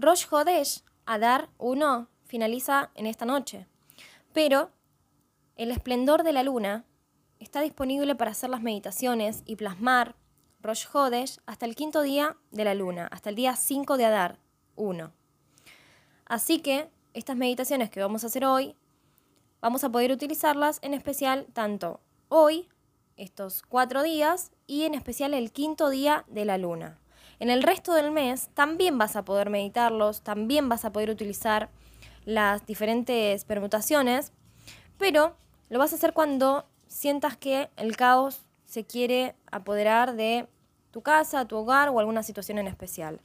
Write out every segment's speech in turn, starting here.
Rosh Hodesh, Adar 1, finaliza en esta noche. Pero el esplendor de la luna está disponible para hacer las meditaciones y plasmar Rosh Hodesh hasta el quinto día de la luna, hasta el día 5 de Adar 1. Así que estas meditaciones que vamos a hacer hoy, vamos a poder utilizarlas en especial tanto hoy, estos cuatro días, y en especial el quinto día de la luna. En el resto del mes también vas a poder meditarlos, también vas a poder utilizar las diferentes permutaciones, pero lo vas a hacer cuando sientas que el caos se quiere apoderar de tu casa, tu hogar o alguna situación en especial.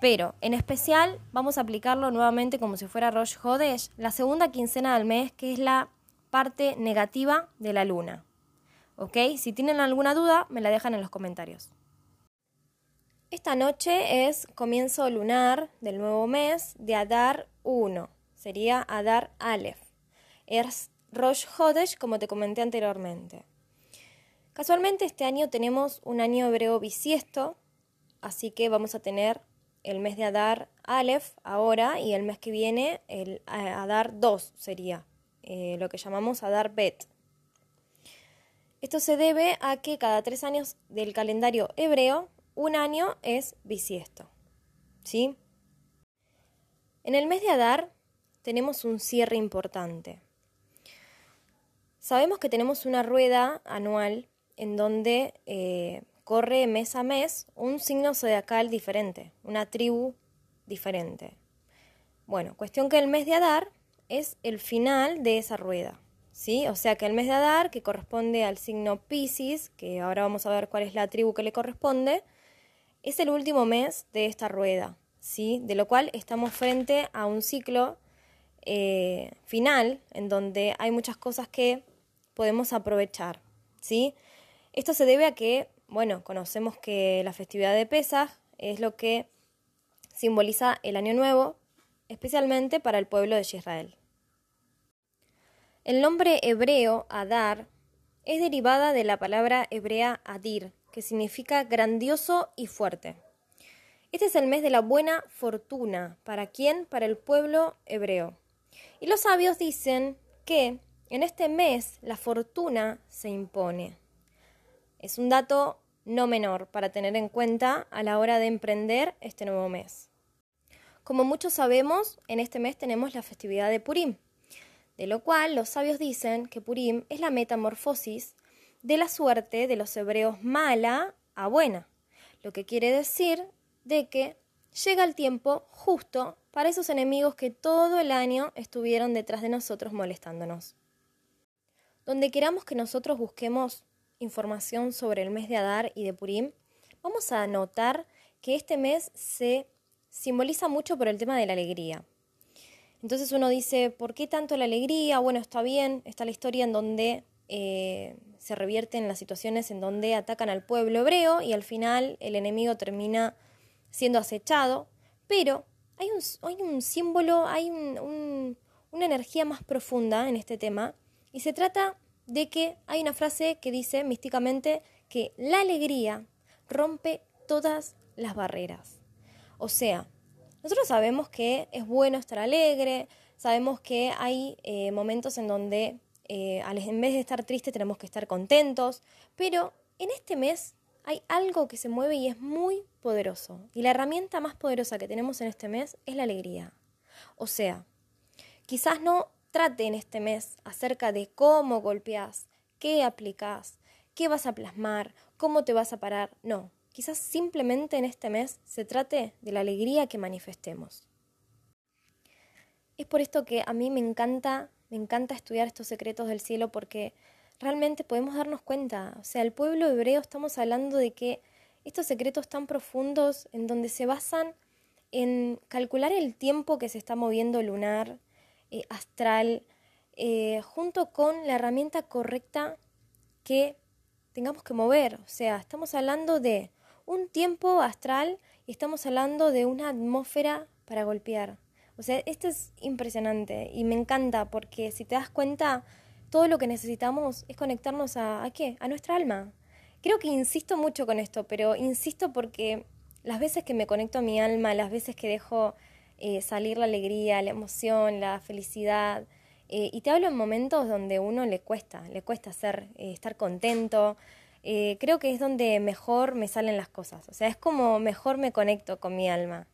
Pero en especial vamos a aplicarlo nuevamente como si fuera Rosh Hodesh, la segunda quincena del mes, que es la parte negativa de la luna. ¿Ok? Si tienen alguna duda, me la dejan en los comentarios. Esta noche es comienzo lunar del nuevo mes de Adar 1. Sería Adar Aleph. Es Rosh Hodesh, como te comenté anteriormente. Casualmente este año tenemos un año hebreo bisiesto, así que vamos a tener el mes de Adar Aleph ahora y el mes que viene el eh, Adar 2 sería eh, lo que llamamos Adar Bet. Esto se debe a que cada tres años del calendario hebreo, un año es bisiesto. ¿Sí? En el mes de Adar tenemos un cierre importante. Sabemos que tenemos una rueda anual en donde eh, corre mes a mes un signo zodiacal diferente, una tribu diferente. Bueno, cuestión que el mes de Adar es el final de esa rueda, ¿sí? O sea que el mes de Adar, que corresponde al signo Pisces, que ahora vamos a ver cuál es la tribu que le corresponde, es el último mes de esta rueda, ¿sí? De lo cual estamos frente a un ciclo eh, final en donde hay muchas cosas que podemos aprovechar, ¿sí? Esto se debe a que bueno, conocemos que la festividad de Pesaj es lo que simboliza el año nuevo, especialmente para el pueblo de Israel. El nombre hebreo Adar es derivada de la palabra hebrea Adir, que significa grandioso y fuerte. Este es el mes de la buena fortuna. ¿Para quién? Para el pueblo hebreo. Y los sabios dicen que en este mes la fortuna se impone. Es un dato no menor para tener en cuenta a la hora de emprender este nuevo mes. Como muchos sabemos, en este mes tenemos la festividad de Purim, de lo cual los sabios dicen que Purim es la metamorfosis de la suerte de los hebreos mala a buena, lo que quiere decir de que llega el tiempo justo para esos enemigos que todo el año estuvieron detrás de nosotros molestándonos. Donde queramos que nosotros busquemos información sobre el mes de Adar y de Purim, vamos a notar que este mes se simboliza mucho por el tema de la alegría. Entonces uno dice, ¿por qué tanto la alegría? Bueno, está bien, está la historia en donde eh, se revierten las situaciones en donde atacan al pueblo hebreo y al final el enemigo termina siendo acechado, pero hay un, hay un símbolo, hay una energía más profunda en este tema y se trata de que hay una frase que dice místicamente que la alegría rompe todas las barreras. O sea, nosotros sabemos que es bueno estar alegre, sabemos que hay eh, momentos en donde eh, en vez de estar triste tenemos que estar contentos, pero en este mes hay algo que se mueve y es muy poderoso. Y la herramienta más poderosa que tenemos en este mes es la alegría. O sea, quizás no trate en este mes acerca de cómo golpeas, qué aplicas, qué vas a plasmar, cómo te vas a parar. No, quizás simplemente en este mes se trate de la alegría que manifestemos. Es por esto que a mí me encanta, me encanta estudiar estos secretos del cielo porque realmente podemos darnos cuenta, o sea, el pueblo hebreo estamos hablando de que estos secretos tan profundos en donde se basan en calcular el tiempo que se está moviendo lunar, eh, astral, eh, junto con la herramienta correcta que tengamos que mover. O sea, estamos hablando de un tiempo astral y estamos hablando de una atmósfera para golpear. O sea, esto es impresionante y me encanta porque si te das cuenta, todo lo que necesitamos es conectarnos a, ¿a qué? A nuestra alma. Creo que insisto mucho con esto, pero insisto porque las veces que me conecto a mi alma, las veces que dejo eh, salir la alegría, la emoción, la felicidad. Eh, y te hablo en momentos donde uno le cuesta, le cuesta ser, eh, estar contento. creo que es donde mejor me salen las cosas. O sea, es como mejor me conecto con mi alma.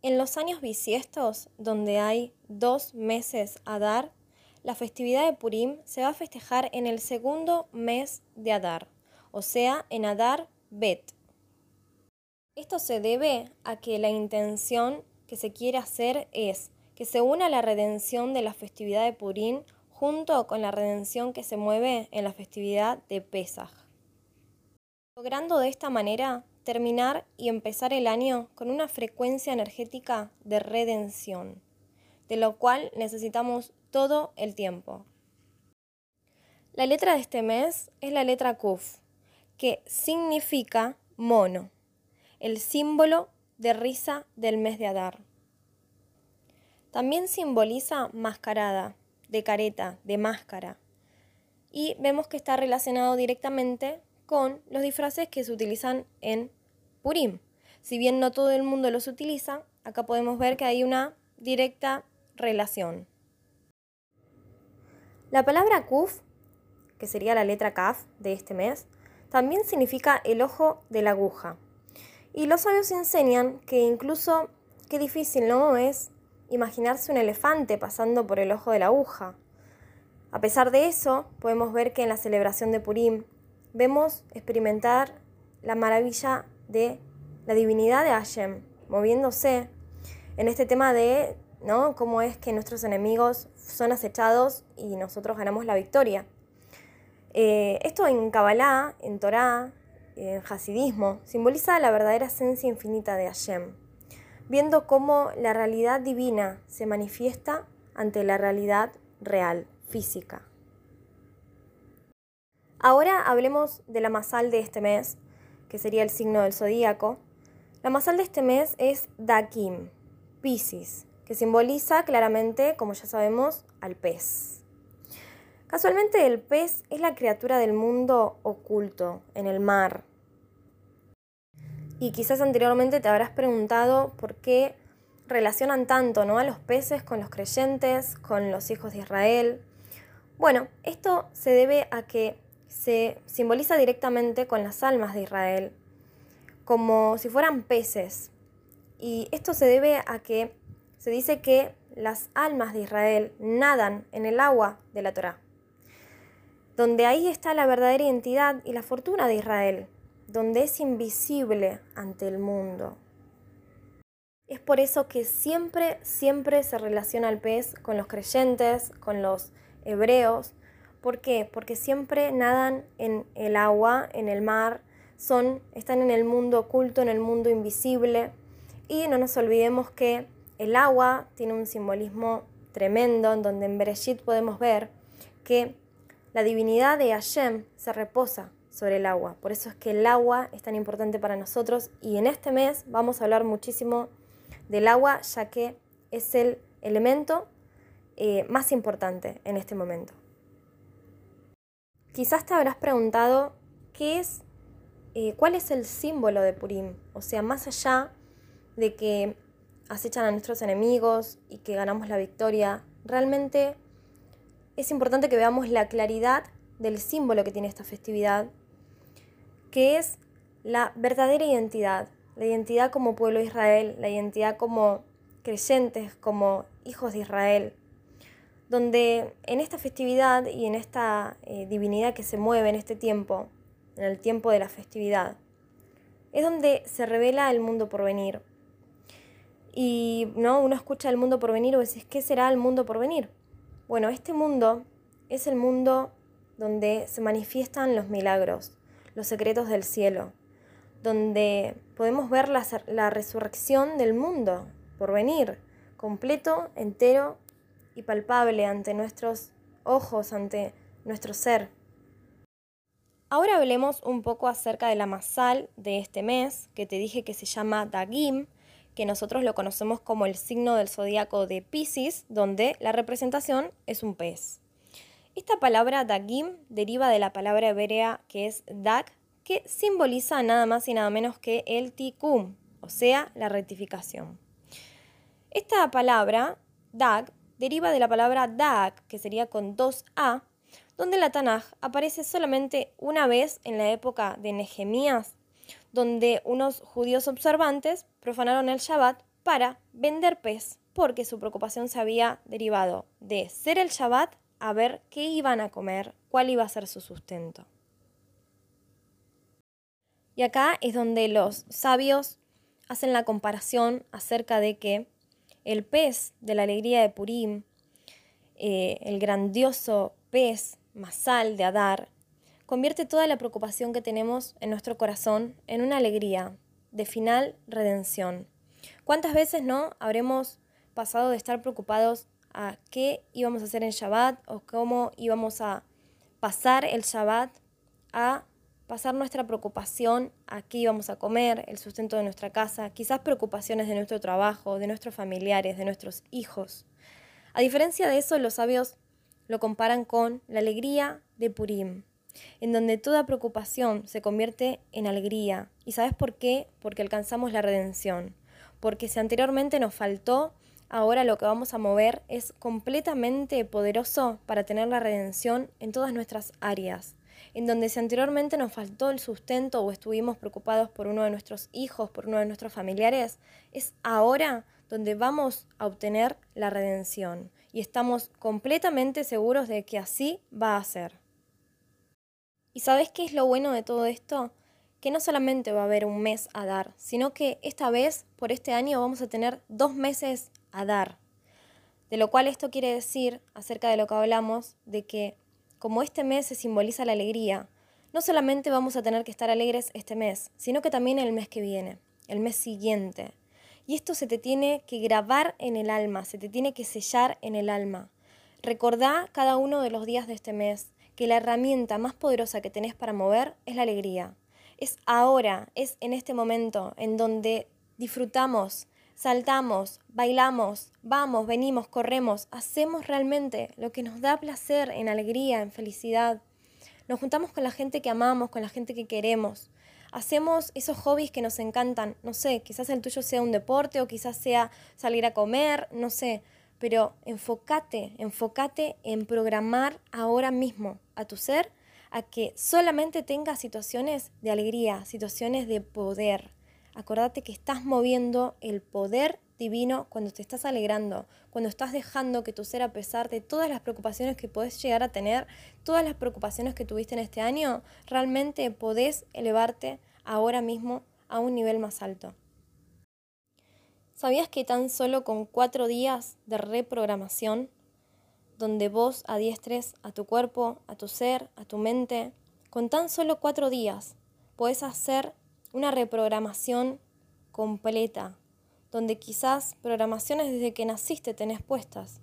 En los años bisiestos, donde hay dos meses a dar, la festividad de Purim se va a festejar en el segundo mes de Adar, o sea, en Adar Bet. Esto se debe a que la intención que se quiere hacer es que se una la redención de la festividad de Purim junto con la redención que se mueve en la festividad de Pesaj. Logrando de esta manera terminar y empezar el año con una frecuencia energética de redención, de lo cual necesitamos todo el tiempo. La letra de este mes es la letra Kuf, que significa mono, el símbolo de risa del mes de Adar. También simboliza mascarada, de careta, de máscara. Y vemos que está relacionado directamente con los disfraces que se utilizan en Purim. Si bien no todo el mundo los utiliza, acá podemos ver que hay una directa relación. La palabra Kuf, que sería la letra Kaf de este mes, también significa el ojo de la aguja. Y los sabios enseñan que incluso qué difícil no es imaginarse un elefante pasando por el ojo de la aguja. A pesar de eso, podemos ver que en la celebración de Purim vemos experimentar la maravilla de la divinidad de Hashem moviéndose en este tema de ¿no? cómo es que nuestros enemigos son acechados y nosotros ganamos la victoria. Eh, esto en Kabbalah, en Torah, en Hasidismo, simboliza la verdadera esencia infinita de Hashem, viendo cómo la realidad divina se manifiesta ante la realidad real, física. Ahora hablemos de la masal de este mes, que sería el signo del zodíaco. La masal de este mes es Dakim, Pisces, que simboliza claramente, como ya sabemos, al pez. Casualmente el pez es la criatura del mundo oculto, en el mar. Y quizás anteriormente te habrás preguntado por qué relacionan tanto ¿no? a los peces con los creyentes, con los hijos de Israel. Bueno, esto se debe a que se simboliza directamente con las almas de Israel, como si fueran peces. Y esto se debe a que se dice que las almas de Israel nadan en el agua de la Torá donde ahí está la verdadera identidad y la fortuna de Israel, donde es invisible ante el mundo. Es por eso que siempre, siempre se relaciona el pez con los creyentes, con los hebreos. ¿Por qué? Porque siempre nadan en el agua, en el mar, son, están en el mundo oculto, en el mundo invisible. Y no nos olvidemos que el agua tiene un simbolismo tremendo, en donde en Bereshit podemos ver que la divinidad de Hashem se reposa sobre el agua. Por eso es que el agua es tan importante para nosotros y en este mes vamos a hablar muchísimo del agua ya que es el elemento eh, más importante en este momento. Quizás te habrás preguntado qué es, eh, cuál es el símbolo de Purim. O sea, más allá de que acechan a nuestros enemigos y que ganamos la victoria, realmente es importante que veamos la claridad del símbolo que tiene esta festividad, que es la verdadera identidad, la identidad como pueblo de Israel, la identidad como creyentes, como hijos de Israel, donde en esta festividad y en esta eh, divinidad que se mueve en este tiempo, en el tiempo de la festividad, es donde se revela el mundo por venir. Y ¿no? uno escucha el mundo por venir o dices, ¿qué será el mundo por venir? Bueno, este mundo es el mundo donde se manifiestan los milagros, los secretos del cielo, donde podemos ver la, resurrección del mundo por venir, completo, entero y palpable ante nuestros ojos, ante nuestro ser. Ahora hablemos un poco acerca de la masal de este mes, que te dije que se llama Dagim, que nosotros lo conocemos como el signo del zodíaco de Pisces, donde la representación es un pez. Esta palabra Dagim deriva de la palabra hebrea que es Dag, que simboliza nada más y nada menos que el tikkun, o sea, la rectificación. Esta palabra, Dag, deriva de la palabra Dag, que sería con dos A, donde la Tanaj aparece solamente una vez en la época de Nehemías, donde unos judíos observantes profanaron el Shabbat para vender pez, porque su preocupación se había derivado de ser el Shabbat a ver qué iban a comer, cuál iba a ser su sustento. Y acá es donde los sabios hacen la comparación acerca de que el pez de la alegría de Purim, eh, el grandioso pez masal de Adar, convierte toda la preocupación que tenemos en nuestro corazón en una alegría de final redención. ¿Cuántas veces no habremos pasado de estar preocupados a qué íbamos a hacer en Shabbat o cómo íbamos a pasar el Shabbat a pasar nuestra preocupación a qué íbamos a comer, el sustento de nuestra casa, quizás preocupaciones de nuestro trabajo, de nuestros familiares, de nuestros hijos. A diferencia de eso, los sabios lo comparan con la alegría de Purim, en donde toda preocupación se convierte en alegría. ¿Y sabes por qué? Porque alcanzamos la redención. Porque si anteriormente nos faltó, ahora lo que vamos a mover es completamente poderoso para tener la redención en todas nuestras áreas en donde si anteriormente nos faltó el sustento o estuvimos preocupados por uno de nuestros hijos, por uno de nuestros familiares, es ahora donde vamos a obtener la redención y estamos completamente seguros de que así va a ser. ¿Y sabes qué es lo bueno de todo esto? Que no solamente va a haber un mes a dar, sino que esta vez, por este año, vamos a tener dos meses a dar. De lo cual esto quiere decir, acerca de lo que hablamos, de que como este mes se simboliza la alegría, no solamente vamos a tener que estar alegres este mes, sino que también el mes que viene, el mes siguiente. Y esto se te tiene que grabar en el alma, se te tiene que sellar en el alma. Recordá cada uno de los días de este mes que la herramienta más poderosa que tenés para mover es la alegría. Es ahora, es en este momento en donde disfrutamos saltamos, bailamos, vamos, venimos, corremos, hacemos realmente lo que nos da placer, en alegría, en felicidad. Nos juntamos con la gente que amamos, con la gente que queremos. Hacemos esos hobbies que nos encantan. No sé, quizás el tuyo sea un deporte o quizás sea salir a comer, no sé. Pero enfócate, enfócate en programar ahora mismo a tu ser a que solamente tenga situaciones de alegría, situaciones de poder, Acordate que estás moviendo el poder divino cuando te estás alegrando, cuando estás dejando que tu ser, a pesar de todas las preocupaciones que puedes llegar a tener, todas las preocupaciones que tuviste en este año, realmente podés elevarte ahora mismo a un nivel más alto. ¿Sabías que tan solo con cuatro días de reprogramación, donde vos adiestres a tu cuerpo, a tu ser, a tu mente, con tan solo cuatro días podés hacer una reprogramación completa, donde quizás programaciones desde que naciste tenés puestas,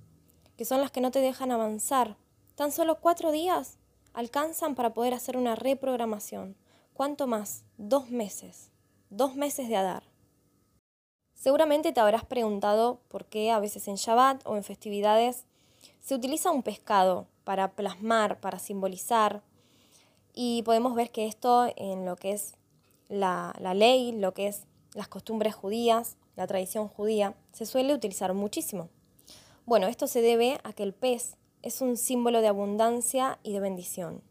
que son las que no te dejan avanzar. Tan solo cuatro días alcanzan para poder hacer una reprogramación. ¿Cuánto más? Dos meses. Dos meses de Adar. Seguramente te habrás preguntado por qué a veces en Shabbat o en festividades se utiliza un pescado para plasmar, para simbolizar. Y podemos ver que esto en lo que es la, ley, lo que es las costumbres judías, la tradición judía, se suele utilizar muchísimo. Bueno, esto se debe a que el pez es un símbolo de abundancia y de bendición.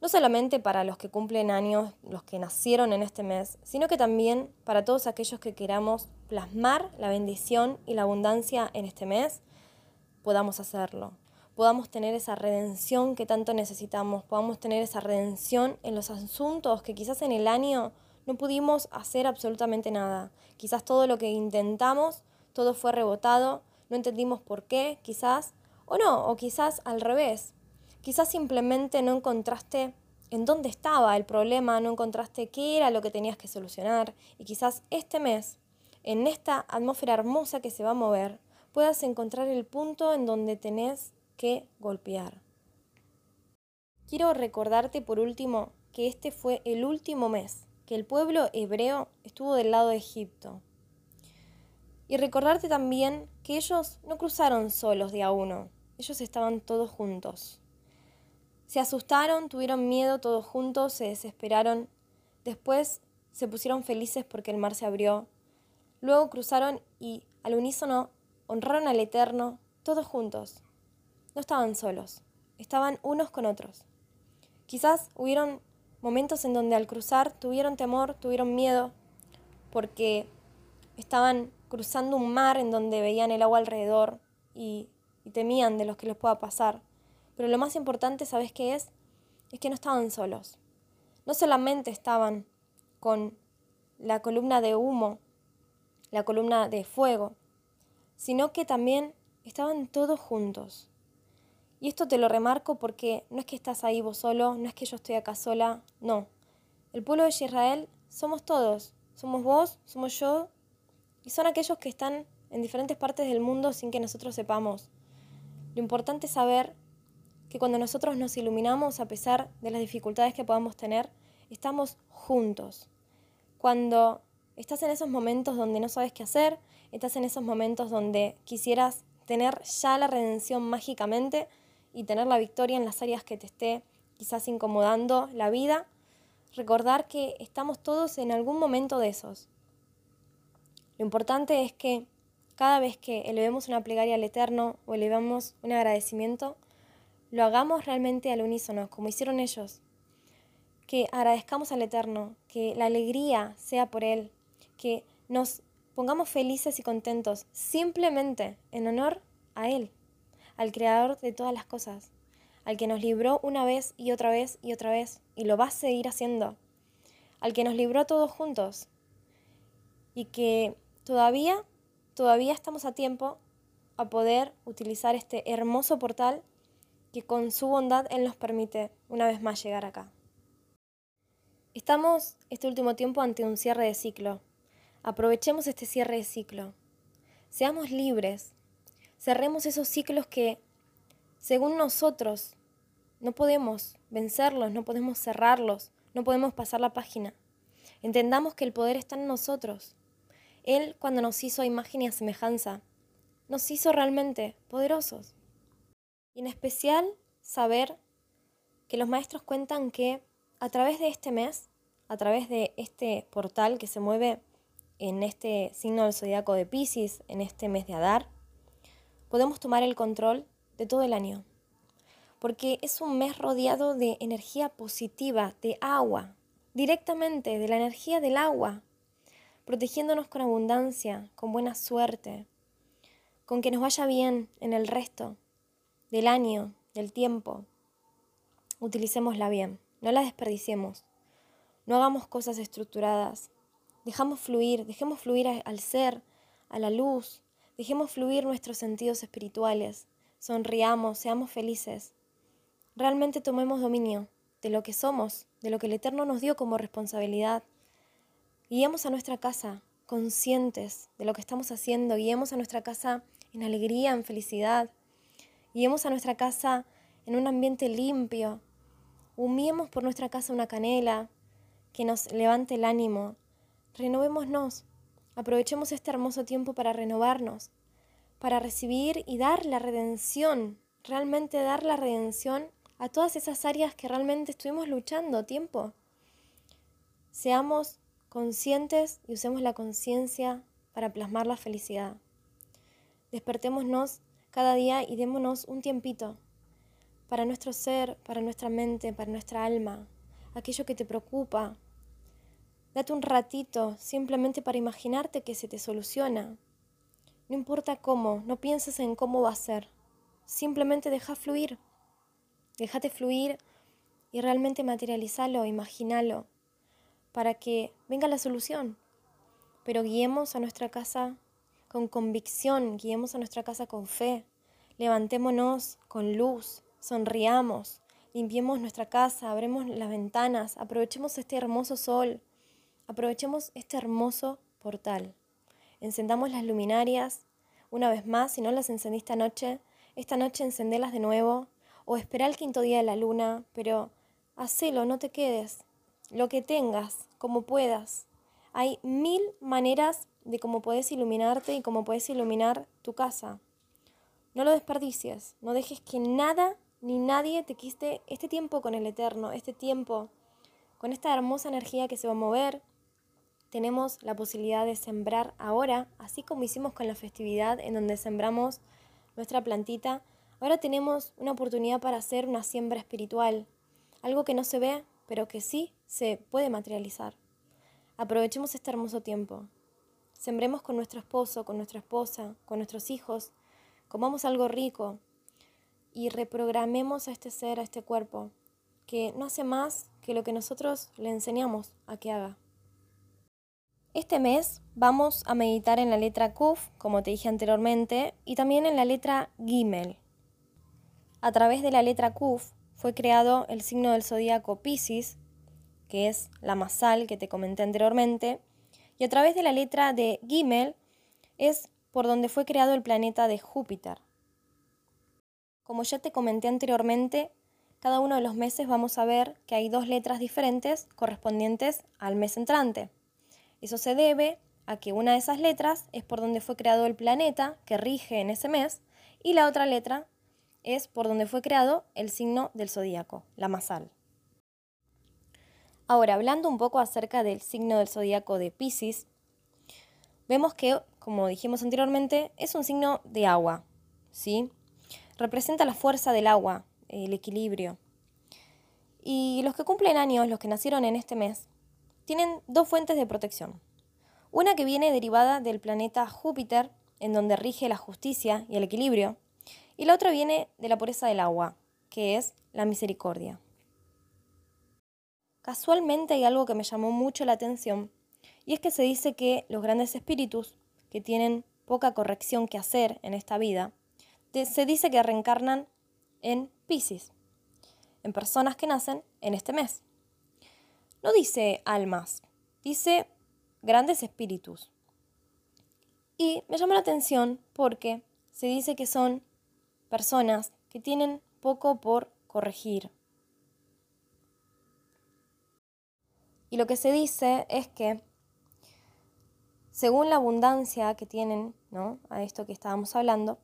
No solamente para los que cumplen años, los que nacieron en este mes, sino que también para todos aquellos que queramos plasmar la bendición y la abundancia en este mes, podamos hacerlo. Podamos tener esa redención que tanto necesitamos, podamos tener esa redención en los asuntos que quizás en el año no pudimos hacer absolutamente nada. Quizás todo lo que intentamos, todo fue rebotado, no entendimos por qué, quizás, o no, o quizás al revés. Quizás simplemente no encontraste en dónde estaba el problema, no encontraste qué era lo que tenías que solucionar y quizás este mes, en esta atmósfera hermosa que se va a mover, puedas encontrar el punto en donde tenés que golpear. Quiero recordarte por último que este fue el último mes que el pueblo hebreo estuvo del lado de Egipto. Y recordarte también que ellos no cruzaron solos de a uno, ellos estaban todos juntos. Se asustaron, tuvieron miedo todos juntos, se desesperaron, después se pusieron felices porque el mar se abrió, luego cruzaron y al unísono honraron al Eterno, todos juntos. No estaban solos, estaban unos con otros. Quizás hubieron momentos en donde al cruzar tuvieron temor, tuvieron miedo, porque estaban cruzando un mar en donde veían el agua alrededor y, temían de los que les pueda pasar. Pero lo más importante, ¿sabes qué es? Es que no estaban solos. No solamente estaban con la columna de humo, la columna de fuego, sino que también estaban todos juntos. Y esto te lo remarco porque no es que estás ahí vos solo, no es que yo estoy acá sola, no. El pueblo de Israel somos todos, somos vos, somos yo, y son aquellos que están en diferentes partes del mundo sin que nosotros sepamos. Lo importante es saber que cuando nosotros nos iluminamos, a pesar de las dificultades que podamos tener, estamos juntos. Cuando estás en esos momentos donde no sabes qué hacer, estás en esos momentos donde quisieras tener ya la redención mágicamente y tener la victoria en las áreas que te esté quizás incomodando la vida, recordar que estamos todos en algún momento de esos. Lo importante es que cada vez que elevemos una plegaria al Eterno o elevamos un agradecimiento, lo hagamos realmente al unísono, como hicieron ellos. Que agradezcamos al Eterno, que la alegría sea por Él, que nos pongamos felices y contentos simplemente en honor a Él, al Creador de todas las cosas, al que nos libró una vez y otra vez y otra vez, y lo va a seguir haciendo, al que nos libró todos juntos, y que todavía, todavía estamos a tiempo a poder utilizar este hermoso portal que con su bondad Él nos permite una vez más llegar acá. Estamos este último tiempo ante un cierre de ciclo, Aprovechemos este cierre de ciclo. Seamos libres. Cerremos esos ciclos que, según nosotros, no podemos vencerlos, no podemos cerrarlos, no podemos pasar la página. Entendamos que el poder está en nosotros. Él, cuando nos hizo imagen y semejanza, nos hizo realmente poderosos. Y en especial saber que los maestros cuentan que a través de este mes, a través de este portal que se mueve en este signo del zodiaco de Pisces, en este mes de Adar, podemos tomar el control de todo el año. Porque es un mes rodeado de energía positiva, de agua, directamente de la energía del agua, protegiéndonos con abundancia, con buena suerte, con que nos vaya bien en el resto del año, del tiempo. Utilicémosla bien, no la desperdiciemos, no hagamos cosas estructuradas, Dejamos fluir, dejemos fluir al ser, a la luz, dejemos fluir nuestros sentidos espirituales, sonriamos, seamos felices. Realmente tomemos dominio de lo que somos, de lo que el Eterno nos dio como responsabilidad. Guiemos a nuestra casa conscientes de lo que estamos haciendo, guiemos a nuestra casa en alegría, en felicidad, guiemos a nuestra casa en un ambiente limpio, humiemos por nuestra casa una canela que nos levante el ánimo, Renovémonos, aprovechemos este hermoso tiempo para renovarnos, para recibir y dar la redención, realmente dar la redención a todas esas áreas que realmente estuvimos luchando tiempo. Seamos conscientes y usemos la conciencia para plasmar la felicidad. Despertémonos cada día y démonos un tiempito para nuestro ser, para nuestra mente, para nuestra alma, aquello que te preocupa, Date un ratito simplemente para imaginarte que se te soluciona. No importa cómo, no pienses en cómo va a ser. Simplemente deja fluir. Déjate fluir y realmente materializalo, imagínalo, para que venga la solución. Pero guiemos a nuestra casa con convicción, guiemos a nuestra casa con fe, levantémonos con luz, sonriamos, limpiemos nuestra casa, abremos las ventanas, aprovechemos este hermoso sol, Aprovechemos este hermoso portal. Encendamos las luminarias. Una vez más, si no las encendiste anoche, esta noche encendelas de nuevo. O espera el quinto día de la luna, pero hacelo, no te quedes. Lo que tengas, como puedas. Hay mil maneras de cómo puedes iluminarte y cómo puedes iluminar tu casa. No lo desperdicies, no dejes que nada ni nadie te quiste este tiempo con el Eterno, este tiempo con esta hermosa energía que se va a mover, tenemos la posibilidad de sembrar ahora, así como hicimos con la festividad en donde sembramos nuestra plantita, ahora tenemos una oportunidad para hacer una siembra espiritual, algo que no se ve, pero que sí se puede materializar. Aprovechemos este hermoso tiempo. Sembremos con nuestro esposo, con nuestra esposa, con nuestros hijos, comamos algo rico y reprogramemos a este ser, a este cuerpo, que no hace más que lo que nosotros le enseñamos a que haga. Este mes vamos a meditar en la letra Kuf, como te dije anteriormente, y también en la letra Gimel. A través de la letra Kuf fue creado el signo del zodíaco Pisces, que es la masal que te comenté anteriormente, y a través de la letra de Gimel es por donde fue creado el planeta de Júpiter. Como ya te comenté anteriormente, cada uno de los meses vamos a ver que hay dos letras diferentes correspondientes al mes entrante. Eso se debe a que una de esas letras es por donde fue creado el planeta que rige en ese mes y la otra letra es por donde fue creado el signo del zodíaco, la masal. Ahora, hablando un poco acerca del signo del zodíaco de Pisces, vemos que, como dijimos anteriormente, es un signo de agua, ¿sí? Representa la fuerza del agua, el equilibrio. Y los que cumplen años, los que nacieron en este mes, tienen dos fuentes de protección. Una que viene derivada del planeta Júpiter, en donde rige la justicia y el equilibrio, y la otra viene de la pureza del agua, que es la misericordia. Casualmente hay algo que me llamó mucho la atención, y es que se dice que los grandes espíritus, que tienen poca corrección que hacer en esta vida, se dice que reencarnan en Pisces, en personas que nacen en este mes. No dice almas, dice grandes espíritus. Y me llama la atención porque se dice que son personas que tienen poco por corregir. Y lo que se dice es que, según la abundancia que tienen, ¿no? A esto que estábamos hablando,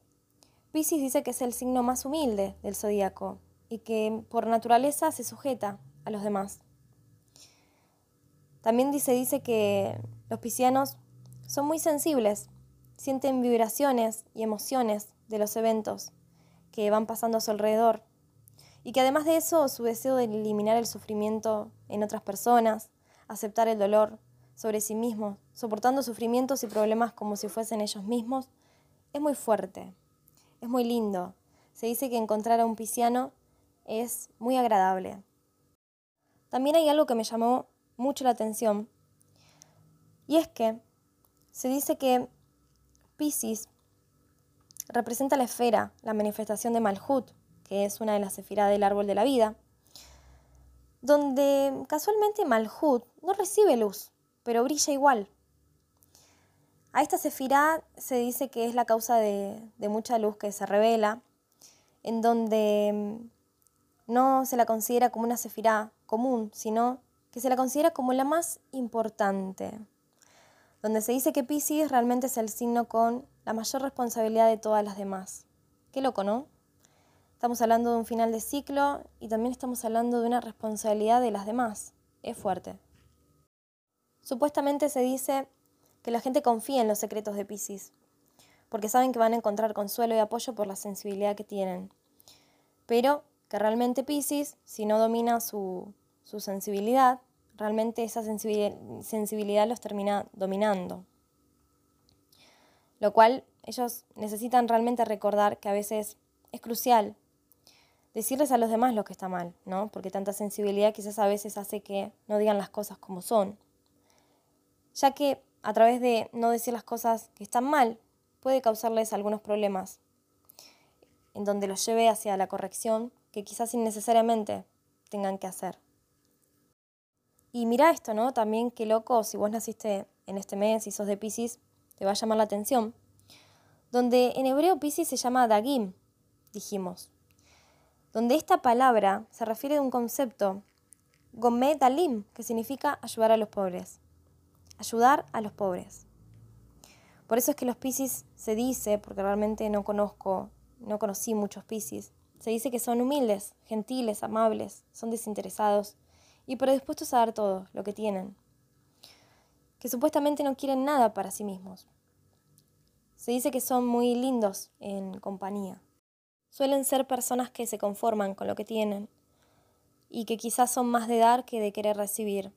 Pisces dice que es el signo más humilde del zodíaco y que por naturaleza se sujeta a los demás. También se dice que los piscianos son muy sensibles, sienten vibraciones y emociones de los eventos que van pasando a su alrededor. Y que además de eso, su deseo de eliminar el sufrimiento en otras personas, aceptar el dolor sobre sí mismos, soportando sufrimientos y problemas como si fuesen ellos mismos, es muy fuerte, es muy lindo. Se dice que encontrar a un pisciano es muy agradable. También hay algo que me llamó mucho la atención. Y es que se dice que Pisces representa la esfera, la manifestación de Malhut, que es una de las esferas del árbol de la vida, donde casualmente Malhut no recibe luz, pero brilla igual. A esta sefirá se dice que es la causa de, de, mucha luz que se revela, en donde no se la considera como una sefirá común, sino que se la considera como la más importante, donde se dice que Pisces realmente es el signo con la mayor responsabilidad de todas las demás. Qué loco, ¿no? Estamos hablando de un final de ciclo y también estamos hablando de una responsabilidad de las demás. Es fuerte. Supuestamente se dice que la gente confía en los secretos de Pisces, porque saben que van a encontrar consuelo y apoyo por la sensibilidad que tienen. Pero que realmente Pisces, si no domina su, su sensibilidad, realmente esa sensibilidad los termina dominando. Lo cual ellos necesitan realmente recordar que a veces es crucial decirles a los demás lo que está mal, ¿no? Porque tanta sensibilidad quizás a veces hace que no digan las cosas como son. Ya que a través de no decir las cosas que están mal, puede causarles algunos problemas, en donde los lleve hacia la corrección que quizás innecesariamente tengan que hacer. Y mira esto, ¿no? También qué loco, si vos naciste en este mes y sos de Pisces, te va a llamar la atención. Donde en hebreo Pisces se llama Dagim, dijimos. Donde esta palabra se refiere a un concepto, Gomet Dalim, que significa ayudar a los pobres. Ayudar a los pobres. Por eso es que los Pisces se dice, porque realmente no conozco, no conocí muchos Pisces, se dice que son humildes, gentiles, amables, son desinteresados y predispuestos a dar todo lo que tienen. que supuestamente no quieren nada para sí mismos. Se dice que son muy lindos en compañía. Suelen ser personas que se conforman con lo que tienen y que quizás son más de dar que de querer recibir.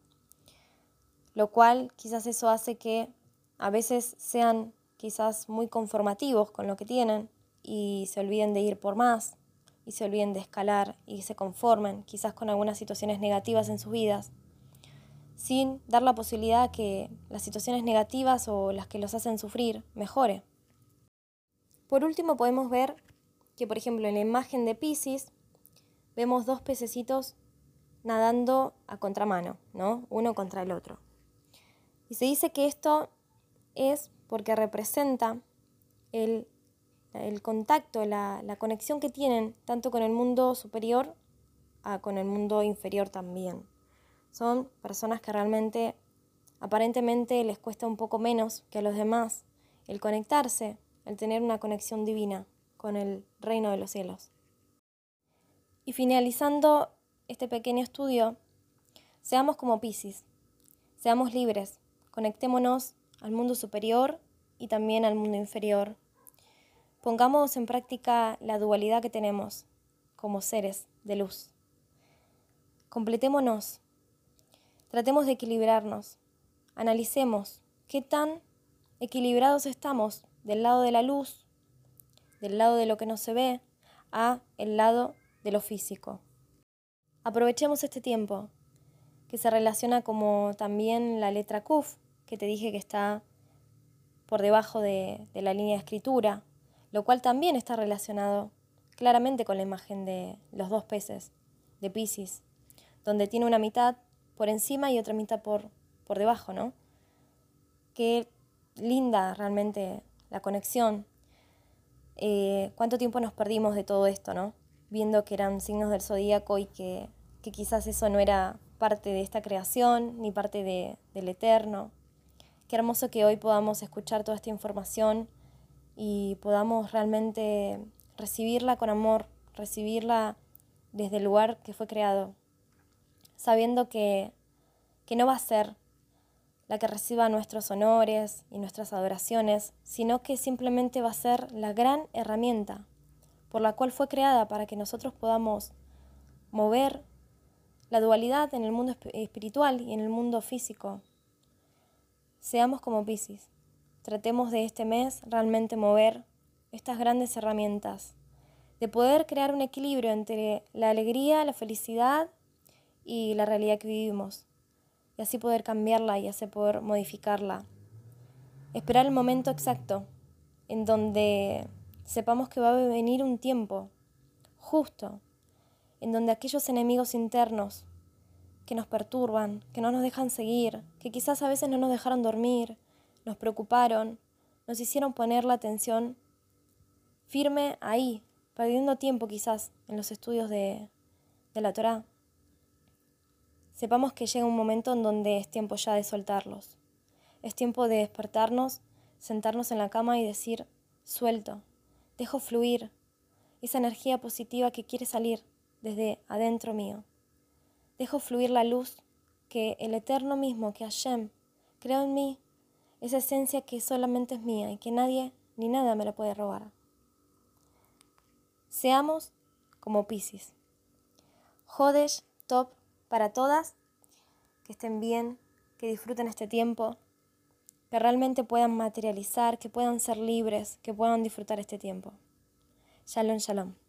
Lo cual quizás eso hace que a veces sean quizás muy conformativos con lo que tienen y se olviden de ir por más y se olviden de escalar y se conformen quizás con algunas situaciones negativas en sus vidas sin dar la posibilidad que las situaciones negativas o las que los hacen sufrir mejore. Por último, podemos ver que, por ejemplo, en la imagen de Pisces vemos dos pececitos nadando a contramano, ¿no? Uno contra el otro. Y se dice que esto es porque representa el, contacto, la, la, conexión que tienen tanto con el mundo superior a con el mundo inferior también. Son personas que realmente aparentemente les cuesta un poco menos que a los demás el conectarse, el tener una conexión divina con el reino de los cielos. Y finalizando este pequeño estudio, seamos como Piscis, seamos libres, conectémonos al mundo superior y también al mundo inferior. Pongamos en práctica la dualidad que tenemos como seres de luz. Completémonos Tratemos de equilibrarnos. Analicemos qué tan equilibrados estamos del lado de la luz, del lado de lo que no se ve, a el lado de lo físico. Aprovechemos este tiempo, que se relaciona como también la letra Kuf, que te dije que está por debajo de, de la línea de escritura, lo cual también está relacionado claramente con la imagen de los dos peces de Pisces, donde tiene una mitad por encima y otra mitad por, por debajo, ¿no? Qué linda realmente la conexión. Eh, ¿Cuánto tiempo nos perdimos de todo esto, ¿no? Viendo que eran signos del zodíaco y que, que quizás eso no era parte de esta creación ni parte de, del eterno. Qué hermoso que hoy podamos escuchar toda esta información y podamos realmente recibirla con amor, recibirla desde el lugar que fue creado, sabiendo que, que no va a ser la que reciba nuestros honores y nuestras adoraciones, sino que simplemente va a ser la gran herramienta por la cual fue creada para que nosotros podamos mover la dualidad en el mundo espiritual y en el mundo físico. Seamos como Pisces. Tratemos de este mes realmente mover estas grandes herramientas, de poder crear un equilibrio entre la alegría, la felicidad y la realidad que vivimos, y así poder cambiarla y así poder modificarla. Esperar el momento exacto en donde sepamos que va a venir un tiempo justo, en donde aquellos enemigos internos que nos perturban, que no nos dejan seguir, que quizás a veces no nos dejaron dormir, nos preocuparon, nos hicieron poner la atención firme ahí, perdiendo tiempo quizás en los estudios de, de la Torah sepamos que llega un momento en donde es tiempo ya de soltarlos. Es tiempo de despertarnos, sentarnos en la cama y decir, suelto, dejo fluir esa energía positiva que quiere salir desde adentro mío. Dejo fluir la luz que el Eterno mismo, que Hashem, creó en mí, esa esencia que solamente es mía y que nadie ni nada me la puede robar. Seamos como Pisces. Jodesh Top para todas, que estén bien, que disfruten este tiempo, que realmente puedan materializar, que puedan ser libres, que puedan disfrutar este tiempo. Shalom, shalom.